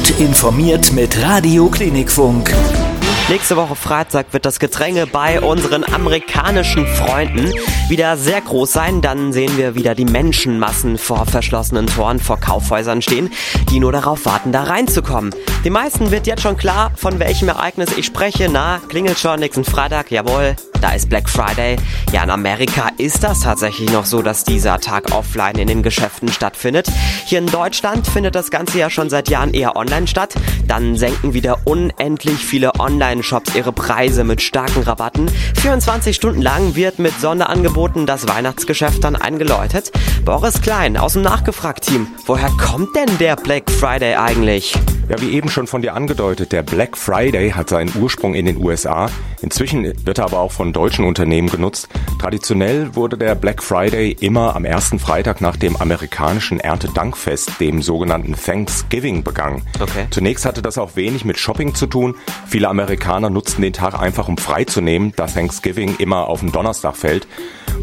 Gut informiert mit Radio Klinikfunk. Nächste Woche Freitag wird das Gedränge bei unseren amerikanischen Freunden wieder sehr groß sein. Dann sehen wir wieder die Menschenmassen vor verschlossenen Toren vor Kaufhäusern stehen, die nur darauf warten, da reinzukommen. Die meisten wird jetzt schon klar, von welchem Ereignis ich spreche. Na, klingelt schon nächsten Freitag, jawohl, da ist Black Friday. Ja, in Amerika ist das tatsächlich noch so, dass dieser Tag offline in den Geschäften stattfindet. Hier in Deutschland findet das Ganze ja schon seit Jahren eher online statt. Dann senken wieder unendlich viele Online-Shops ihre Preise mit starken Rabatten. 24 Stunden lang wird mit Sonderangeboten das Weihnachtsgeschäft dann eingeläutet. Boris Klein aus dem Nachgefragt-Team. Woher kommt denn der Black Friday eigentlich? Ja, wie eben schon von dir angedeutet, der Black Friday hat seinen Ursprung in den USA. Inzwischen wird er aber auch von deutschen Unternehmen genutzt. Traditionell wurde der Black Friday immer am ersten Freitag nach dem amerikanischen Erntedankfest, dem sogenannten Thanksgiving, begangen. Okay. Zunächst hatte das auch wenig mit Shopping zu tun. Viele Amerikaner nutzten den Tag einfach, um frei zu nehmen, da Thanksgiving immer auf den Donnerstag fällt.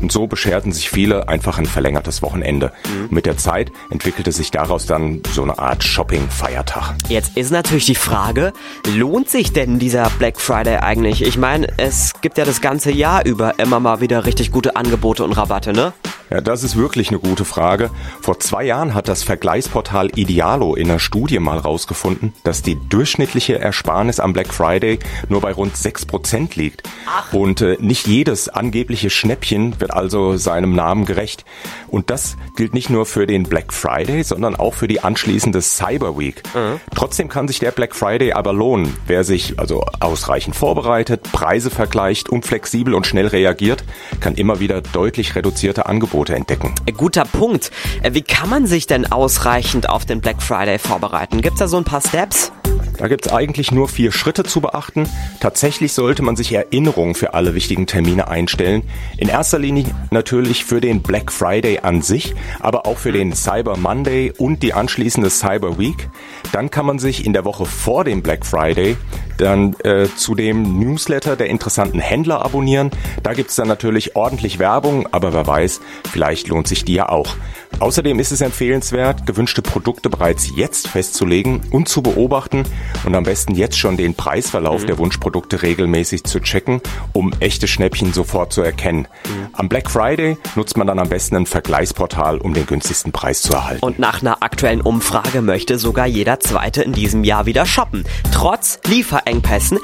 Und so bescherten sich viele einfach ein verlängertes Wochenende. Mhm. Mit der Zeit entwickelte sich daraus dann so eine Art Shopping-Feiertag. Jetzt ist natürlich die Frage, lohnt sich denn dieser Black Friday eigentlich? Ich meine, es gibt ja das ganze Jahr über immer mal wieder richtig gute Angebote und Rabatte, ne? Ja, das ist wirklich eine gute Frage. Vor zwei Jahren hat das Vergleichsportal Idealo in einer Studie mal rausgefunden, dass die durchschnittliche Ersparnis am Black Friday nur bei rund 6% liegt. Ach. Und äh, nicht jedes angebliche Schnäppchen wird also seinem Namen gerecht. Und das gilt nicht nur für den Black Friday, sondern auch für die anschließende Cyber Week. Mhm. Trotzdem kann sich der Black Friday aber lohnen. Wer sich also ausreichend vorbereitet, Preise vergleicht und flexibel und schnell reagiert, kann immer wieder deutlich reduzierte Angebote Angebote entdecken. Äh, guter Punkt. Äh, wie kann man sich denn ausreichend auf den Black Friday vorbereiten? Gibt's da so ein paar Steps? Da gibt es eigentlich nur vier Schritte zu beachten. Tatsächlich sollte man sich Erinnerungen für alle wichtigen Termine einstellen. In erster Linie natürlich für den Black Friday an sich, aber auch für den Cyber Monday und die anschließende Cyber Week. Dann kann man sich in der Woche vor dem Black Friday dann äh, zu dem Newsletter der interessanten Händler abonnieren. Da gibt es dann natürlich ordentlich Werbung, aber wer weiß, vielleicht lohnt sich die ja auch. Außerdem ist es empfehlenswert, gewünschte Produkte bereits jetzt festzulegen und zu beobachten und am besten jetzt schon den Preisverlauf mhm. der Wunschprodukte regelmäßig zu checken, um echte Schnäppchen sofort zu erkennen. Mhm. Am Black Friday nutzt man dann am besten ein Vergleichsportal, um den günstigsten Preis zu erhalten. Und nach einer aktuellen Umfrage möchte sogar jeder Zweite in diesem Jahr wieder shoppen. Trotz Lieferengpässen.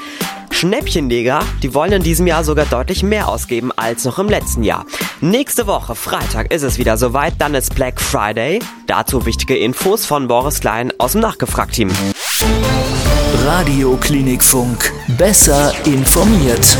Schnäppchenleger, die wollen in diesem Jahr sogar deutlich mehr ausgeben als noch im letzten Jahr. Nächste Woche, Freitag, ist es wieder soweit, dann ist Black Friday. Dazu wichtige Infos von Boris Klein aus dem Nachgefragt-Team. Radio Klinikfunk. Besser informiert.